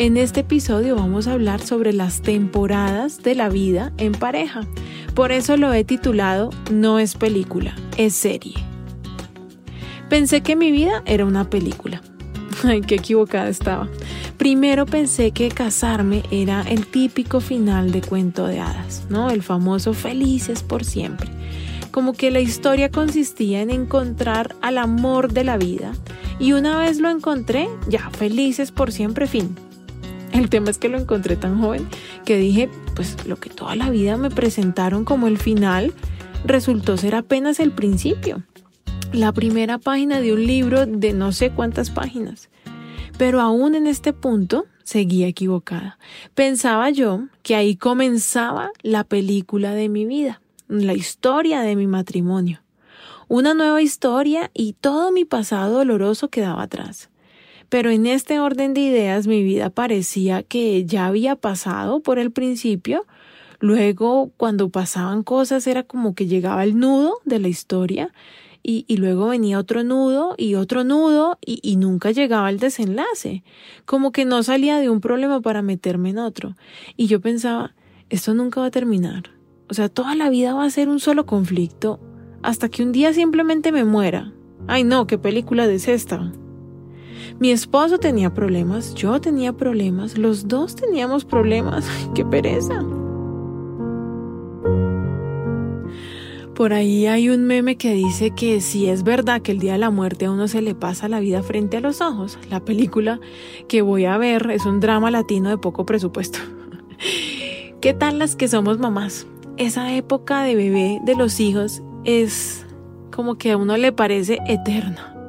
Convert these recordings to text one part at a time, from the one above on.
En este episodio vamos a hablar sobre las temporadas de la vida en pareja. Por eso lo he titulado No es película, es serie. Pensé que mi vida era una película. Ay, qué equivocada estaba. Primero pensé que casarme era el típico final de cuento de hadas, ¿no? El famoso felices por siempre. Como que la historia consistía en encontrar al amor de la vida y una vez lo encontré, ya felices por siempre, fin. El tema es que lo encontré tan joven que dije, pues lo que toda la vida me presentaron como el final resultó ser apenas el principio. La primera página de un libro de no sé cuántas páginas. Pero aún en este punto seguía equivocada. Pensaba yo que ahí comenzaba la película de mi vida, la historia de mi matrimonio. Una nueva historia y todo mi pasado doloroso quedaba atrás. Pero en este orden de ideas mi vida parecía que ya había pasado por el principio, luego cuando pasaban cosas era como que llegaba el nudo de la historia y, luego venía otro nudo y otro nudo y, y nunca llegaba el desenlace, como que no salía de un problema para meterme en otro. Y yo pensaba, esto nunca va a terminar. O sea, toda la vida va a ser un solo conflicto hasta que un día simplemente me muera. Ay no, qué película es esta. Mi esposo tenía problemas, yo tenía problemas, los dos teníamos problemas. ¡Qué pereza! Por ahí hay un meme que dice que si es verdad que el día de la muerte a uno se le pasa la vida frente a los ojos, la película que voy a ver es un drama latino de poco presupuesto. ¿Qué tal las que somos mamás? Esa época de bebé de los hijos es como que a uno le parece eterna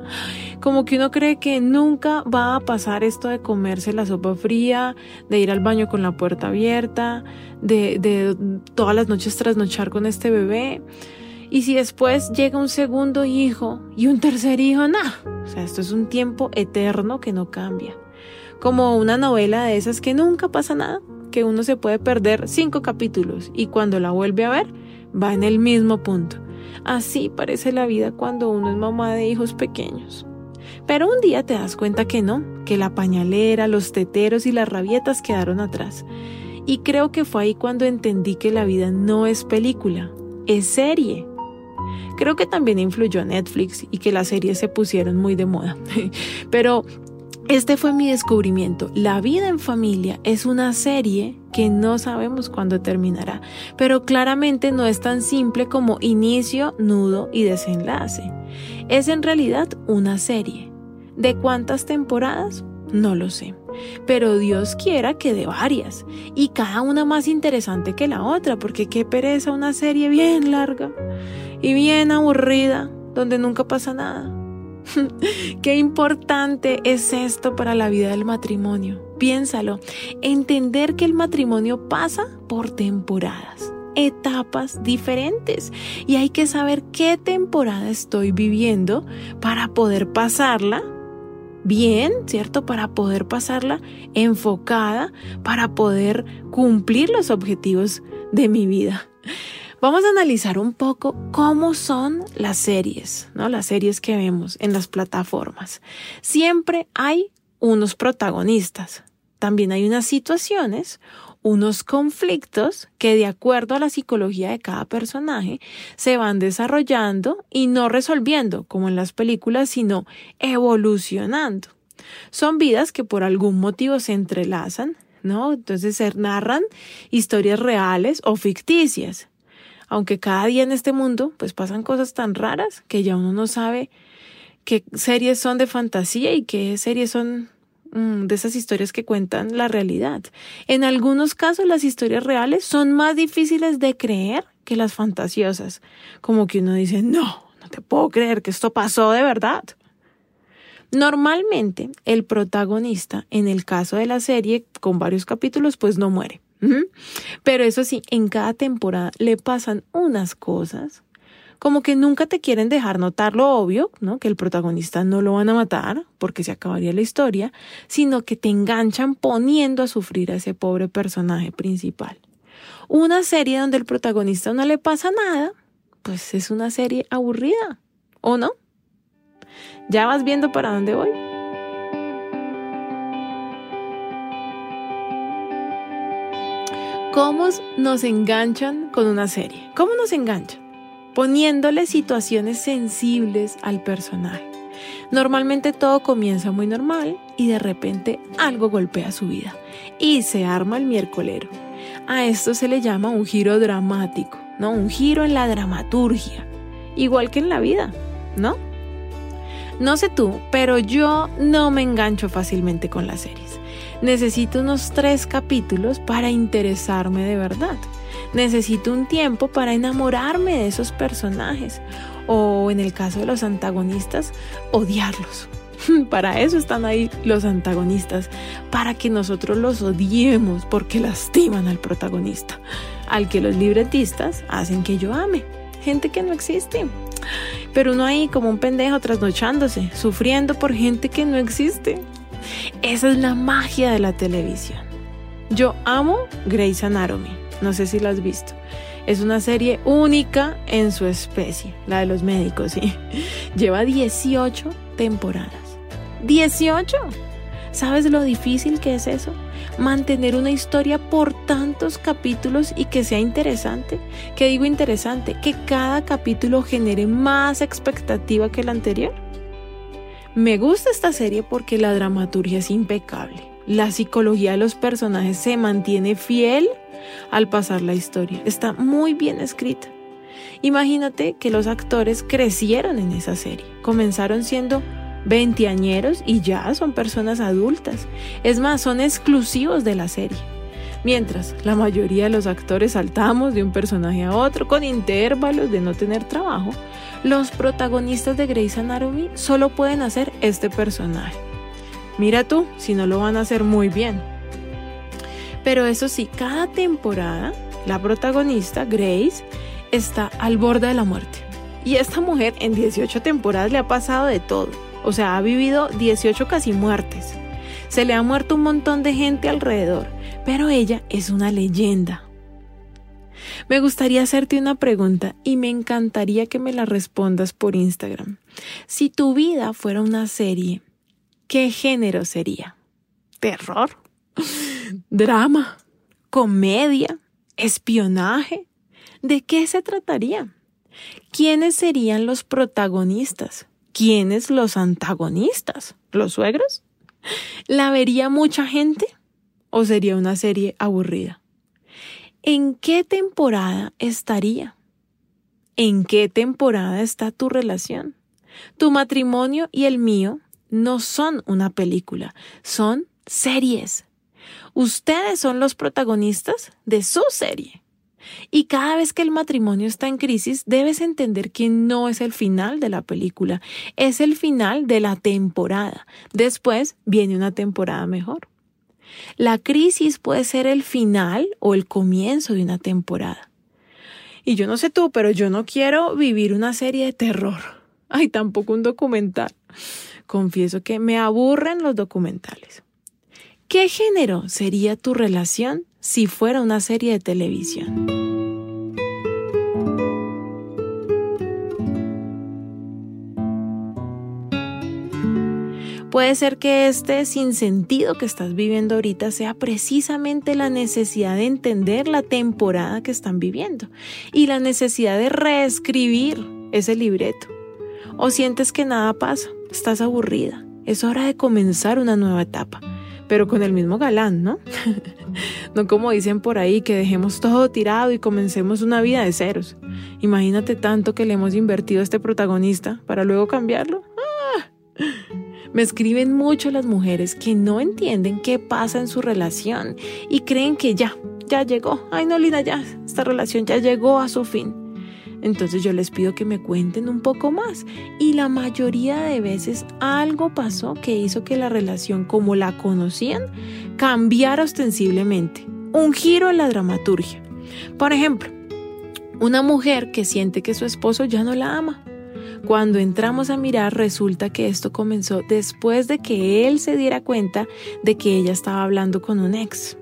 como que uno cree que nunca va a pasar esto de comerse la sopa fría, de ir al baño con la puerta abierta, de, todas las noches trasnochar con este bebé. Y si después llega un segundo hijo y un tercer hijo, no. O sea, esto es un tiempo eterno que no cambia. Como una novela de esas que nunca pasa nada, que uno se puede perder cinco capítulos y cuando la vuelve a ver, va en el mismo punto. Así parece la vida cuando uno es mamá de hijos pequeños. Pero un día te das cuenta que no, que la pañalera, los teteros y las rabietas quedaron atrás. Y creo que fue ahí cuando entendí que la vida no es película, es serie. Creo que también influyó Netflix y que las series se pusieron muy de moda. Pero este fue mi descubrimiento. La vida en familia es una serie que no sabemos cuándo terminará, pero claramente no es tan simple como inicio, nudo y desenlace. Es en realidad una serie. ¿De cuántas temporadas? No lo sé. Pero Dios quiera que de varias, y cada una más interesante que la otra, porque qué pereza una serie bien larga y bien aburrida, donde nunca pasa nada. Qué importante es esto para la vida del matrimonio. Piénsalo, entender que el matrimonio pasa por temporadas, etapas diferentes y hay que saber qué temporada estoy viviendo para poder pasarla bien, ¿cierto? Para poder pasarla enfocada, para poder cumplir los objetivos de mi vida. Vamos a analizar un poco cómo son las series, ¿no? Las series que vemos en las plataformas. Siempre hay unos protagonistas. También hay unas situaciones, unos conflictos que de acuerdo a la psicología de cada personaje se van desarrollando y no resolviendo como en las películas, sino evolucionando. Son vidas que por algún motivo se entrelazan, ¿no? Entonces se narran historias reales o ficticias aunque cada día en este mundo pues pasan cosas tan raras que ya uno no sabe qué series son de fantasía y qué series son mm, de esas historias que cuentan la realidad. En algunos casos las historias reales son más difíciles de creer que las fantasiosas, como que uno dice, no, no te puedo creer que esto pasó de verdad. Normalmente el protagonista, en el caso de la serie, con varios capítulos, pues no muere. Pero eso sí, en cada temporada le pasan unas cosas como que nunca te quieren dejar notar lo obvio, ¿no? Que el protagonista no lo van a matar porque se acabaría la historia, sino que te enganchan poniendo a sufrir a ese pobre personaje principal. Una serie donde el protagonista no le pasa nada, pues es una serie aburrida, ¿o no? ¿Ya vas viendo para dónde voy? ¿Cómo nos enganchan con una serie? ¿Cómo nos enganchan? poniéndole situaciones sensibles al personaje. Normalmente todo comienza muy normal y de repente algo golpea su vida y se arma el miércolero. A esto se le llama un giro dramático, ¿no? Un giro en la dramaturgia, igual que en la vida, ¿no? No sé tú, pero yo no me engancho fácilmente con las series. Necesito unos tres capítulos para interesarme de verdad. Necesito un tiempo para enamorarme de esos personajes o en el caso de los antagonistas, odiarlos. Para eso están ahí los antagonistas, para que nosotros los odiemos porque lastiman al protagonista, al que los libretistas hacen que yo ame. Gente que no existe. Pero uno ahí como un pendejo trasnochándose, sufriendo por gente que no existe. Esa es la magia de la televisión. Yo amo Grey's Anatomy. No sé si la has visto. Es una serie única en su especie, la de los médicos, ¿sí? Lleva 18 temporadas. ¡18! ¿Sabes lo difícil que es eso? Mantener una historia por tantos capítulos y que sea interesante. ¿Qué digo interesante? Que cada capítulo genere más expectativa que el anterior. Me gusta esta serie porque la dramaturgia es impecable. La psicología de los personajes se mantiene fiel al pasar la historia. Está muy bien escrita. Imagínate que los actores crecieron en esa serie. Comenzaron siendo veinteañeros y ya son personas adultas. Es más, son exclusivos de la serie. Mientras la mayoría de los actores saltamos de un personaje a otro con intervalos de no tener trabajo, los protagonistas de Grey's Anatomy solo pueden hacer este personaje. Mira tú si no lo van a hacer muy bien. Pero eso sí, cada temporada la protagonista, Grace, está al borde de la muerte. Y esta mujer en 18 temporadas le ha pasado de todo. O sea, ha vivido 18 casi muertes. Se le ha muerto un montón de gente alrededor, pero ella es una leyenda. Me gustaría hacerte una pregunta y me encantaría que me la respondas por Instagram. Si tu vida fuera una serie, ¿qué género sería? ¿Terror? drama, comedia, espionaje. ¿De qué se trataría? ¿Quiénes serían los protagonistas? ¿Quiénes los antagonistas? ¿Los suegros? ¿La vería mucha gente? ¿O sería una serie aburrida? ¿En qué temporada estaría? ¿En qué temporada está tu relación? Tu matrimonio y el mío no son una película, son series. Ustedes son los protagonistas de su serie. Y cada vez que el matrimonio está en crisis, debes entender que no es el final de la película, es el final de la temporada. Después viene una temporada mejor. La crisis puede ser el final o el comienzo de una temporada. Y yo no sé tú, pero yo no quiero vivir una serie de terror. Ay, tampoco un documental. Confieso que me aburren los documentales. ¿Qué género sería tu relación si fuera una serie de televisión? Puede ser que este sinsentido que estás viviendo ahorita sea precisamente la necesidad de entender la temporada que están viviendo y la necesidad de reescribir ese libreto. O sientes que nada pasa, estás aburrida, es hora de comenzar una nueva etapa pero con el mismo galán, ¿no? no como dicen por ahí, que dejemos todo tirado y comencemos una vida de ceros. Imagínate tanto que le hemos invertido a este protagonista para luego cambiarlo. ¡Ah! Me escriben mucho las mujeres que no entienden qué pasa en su relación y creen que ya, ya llegó. Ay, no, Lina, ya, esta relación ya llegó a su fin. Entonces yo les pido que me cuenten un poco más. Y la mayoría de veces algo pasó que hizo que la relación como la conocían cambiara ostensiblemente. Un giro en la dramaturgia. Por ejemplo, una mujer que siente que su esposo ya no la ama. Cuando entramos a mirar resulta que esto comenzó después de que él se diera cuenta de que ella estaba hablando con un ex.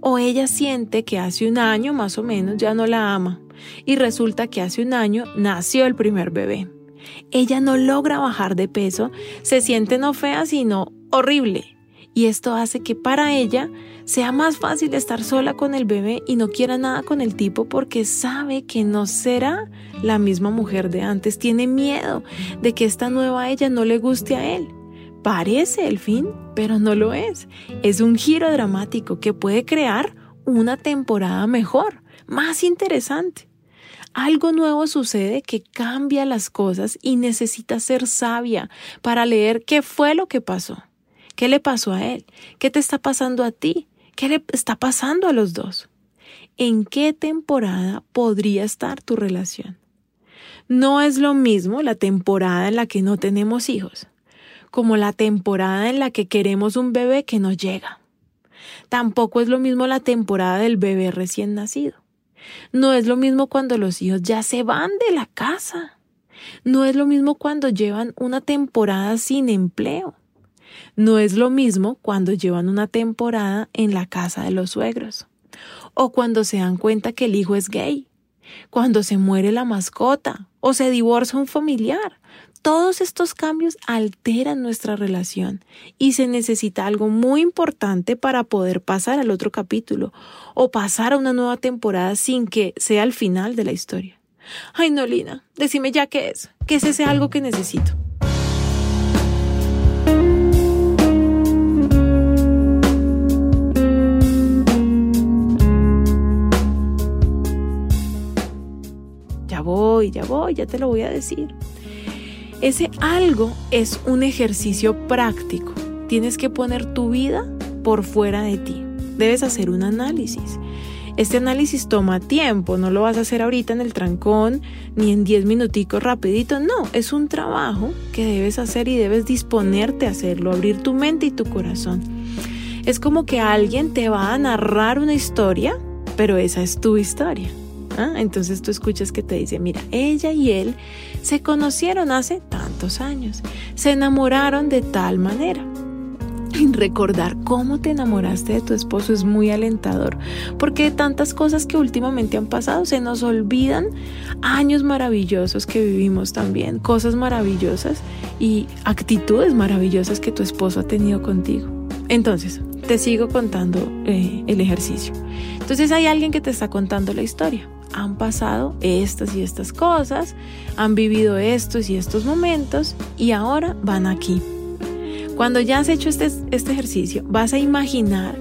O ella siente que hace un año más o menos ya no la ama y resulta que hace un año nació el primer bebé. Ella no logra bajar de peso, se siente no fea sino horrible. Y esto hace que para ella sea más fácil estar sola con el bebé y no quiera nada con el tipo porque sabe que no será la misma mujer de antes. Tiene miedo de que esta nueva ella no le guste a él. Parece el fin, pero no lo es. Es un giro dramático que puede crear una temporada mejor, más interesante. Algo nuevo sucede que cambia las cosas y necesita ser sabia para leer qué fue lo que pasó. ¿Qué le pasó a él? ¿Qué te está pasando a ti? ¿Qué le está pasando a los dos? ¿En qué temporada podría estar tu relación? No es lo mismo la temporada en la que no tenemos hijos, como la temporada en la que queremos un bebé que no llega. Tampoco es lo mismo la temporada del bebé recién nacido. No es lo mismo cuando los hijos ya se van de la casa. No es lo mismo cuando llevan una temporada sin empleo. No es lo mismo cuando llevan una temporada en la casa de los suegros. O cuando se dan cuenta que el hijo es gay. Cuando se muere la mascota o se divorcia un familiar. Todos estos cambios alteran nuestra relación y se necesita algo muy importante para poder pasar al otro capítulo o pasar a una nueva temporada sin que sea el final de la historia. Ay, no, Lina, decime ya qué es, qué es ese algo que necesito. Voy, ya voy, ya te lo voy a decir. Ese algo es un ejercicio práctico. Tienes que poner tu vida por fuera de ti. Debes hacer un análisis. Este análisis toma tiempo, no lo vas a hacer ahorita en el trancón ni en 10 minuticos rapidito, no, es un trabajo que debes hacer y debes disponerte a hacerlo, abrir tu mente y tu corazón. Es como que alguien te va a narrar una historia, pero esa es tu historia. ¿Ah? Entonces tú escuchas que te dice, mira, ella y él se conocieron hace tantos años, se enamoraron de tal manera. Y recordar cómo te enamoraste de tu esposo es muy alentador, porque de tantas cosas que últimamente han pasado se nos olvidan años maravillosos que vivimos también, cosas maravillosas y actitudes maravillosas que tu esposo ha tenido contigo. Entonces, te sigo contando eh, el ejercicio. Entonces hay alguien que te está contando la historia han pasado estas y estas cosas, han vivido estos y estos momentos y ahora van aquí. Cuando ya has hecho este, este ejercicio, vas a imaginar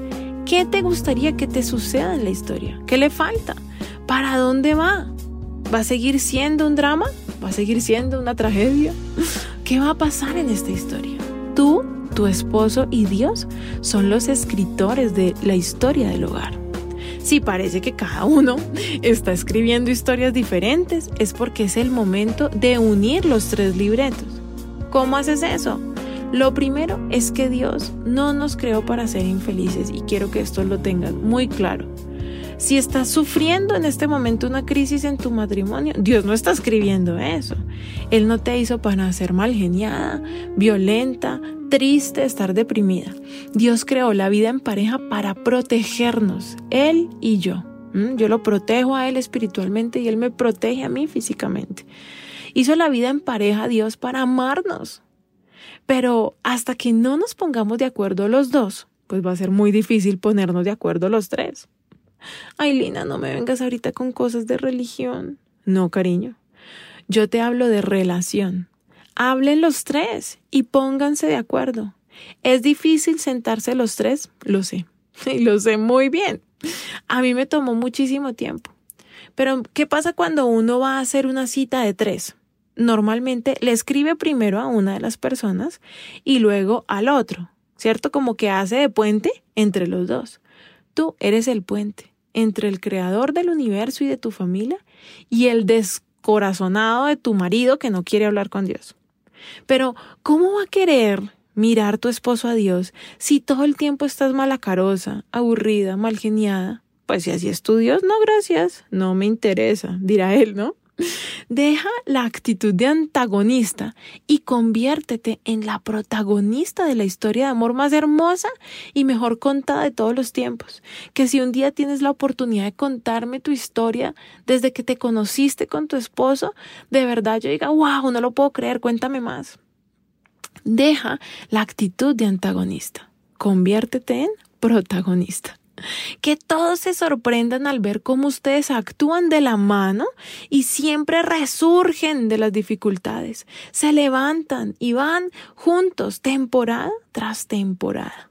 qué te gustaría que te suceda en la historia, qué le falta, para dónde va. ¿Va a seguir siendo un drama? ¿Va a seguir siendo una tragedia? ¿Qué va a pasar en esta historia? Tú, tu esposo y Dios son los escritores de la historia del hogar. Si parece que cada uno está escribiendo historias diferentes, es porque es el momento de unir los tres libretos. ¿Cómo haces eso? Lo primero es que Dios no nos creó para ser infelices y quiero que esto lo tengan muy claro. Si estás sufriendo en este momento una crisis en tu matrimonio, Dios no está escribiendo eso. Él no te hizo para ser mal geniada, violenta, triste, estar deprimida. Dios creó la vida en pareja para protegernos, Él y yo. Yo lo protejo a Él espiritualmente y Él me protege a mí físicamente. Hizo la vida en pareja Dios para amarnos. Pero hasta que no nos pongamos de acuerdo los dos, pues va a ser muy difícil ponernos de acuerdo los tres. Ay, Lina, no me vengas ahorita con cosas de religión. No, cariño. Yo te hablo de relación. Hablen los tres y pónganse de acuerdo. ¿Es difícil sentarse los tres? Lo sé. Y lo sé muy bien. A mí me tomó muchísimo tiempo. Pero, ¿qué pasa cuando uno va a hacer una cita de tres? Normalmente le escribe primero a una de las personas y luego al otro, ¿cierto? Como que hace de puente entre los dos. Tú eres el puente. entre el creador del universo y de tu familia y el descorazonado de tu marido que no quiere hablar con Dios. Pero, ¿cómo va a querer mirar tu esposo a Dios si todo el tiempo estás malacarosa, aburrida, malgeniada? Pues si así es tu Dios, no gracias, no me interesa, dirá él, ¿no? Deja la actitud de antagonista y conviértete en la protagonista de la historia de amor más hermosa y mejor contada de todos los tiempos. Que si un día tienes la oportunidad de contarme tu historia desde que te conociste con tu esposo, de verdad yo diga, wow, no lo puedo creer, cuéntame más. Deja la actitud de antagonista. Conviértete en protagonista. Que todos se sorprendan al ver cómo ustedes actúan de la mano y siempre resurgen de las dificultades. Se levantan y van juntos temporada tras temporada.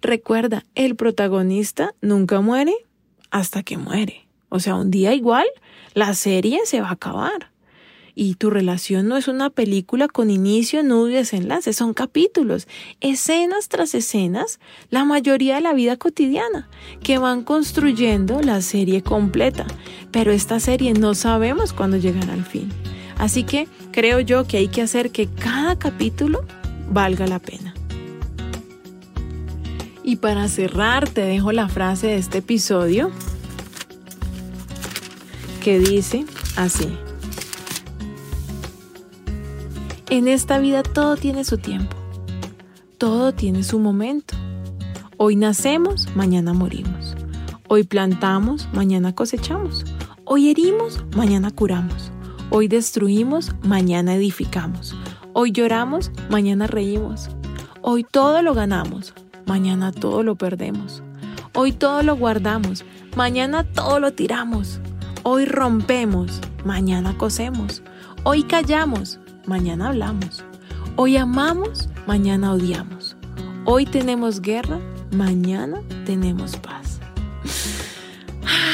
Recuerda, el protagonista nunca muere hasta que muere. O sea, un día igual, la serie se va a acabar. Y tu relación no es una película con inicio, nudo y desenlace, son capítulos, escenas tras escenas, la mayoría de la vida cotidiana, que van construyendo la serie completa. Pero esta serie no sabemos cuándo llegará al fin. Así que creo yo que hay que hacer que cada capítulo valga la pena. Y para cerrar te dejo la frase de este episodio que dice así. En esta vida todo tiene su tiempo, todo tiene su momento. Hoy nacemos, mañana morimos. Hoy plantamos, mañana cosechamos. Hoy herimos, mañana curamos. Hoy destruimos, mañana edificamos. Hoy lloramos, mañana reímos. Hoy todo lo ganamos, mañana todo lo perdemos. Hoy todo lo guardamos, mañana todo lo tiramos. Hoy rompemos, mañana cosemos. Hoy callamos, mañana hablamos. Hoy amamos, mañana odiamos. Hoy tenemos guerra, mañana tenemos paz.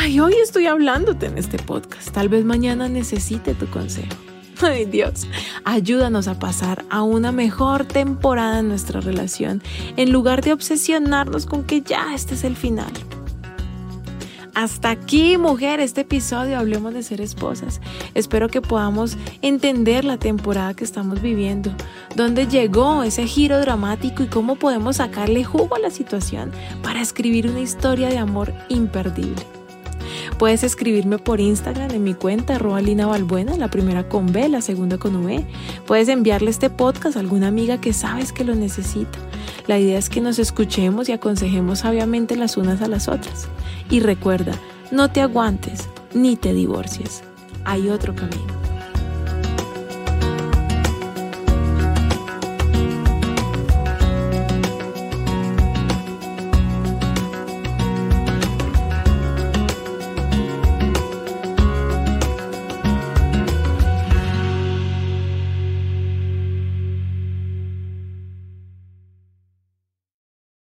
Ay, hoy estoy hablándote en este podcast. Tal vez mañana necesite tu consejo. Ay Dios, ayúdanos a pasar a una mejor temporada en nuestra relación en lugar de obsesionarnos con que ya este es el final. Hasta aquí, mujer, este episodio Hablemos de ser esposas. Espero que podamos entender la temporada que estamos viviendo, dónde llegó ese giro dramático y cómo podemos sacarle jugo a la situación para escribir una historia de amor imperdible. Puedes escribirme por Instagram en mi cuenta arroba la primera con B, la segunda con V. Puedes enviarle este podcast a alguna amiga que sabes que lo necesita. La idea es que nos escuchemos y aconsejemos sabiamente las unas a las otras. Y recuerda, no te aguantes ni te divorcies. Hay otro camino.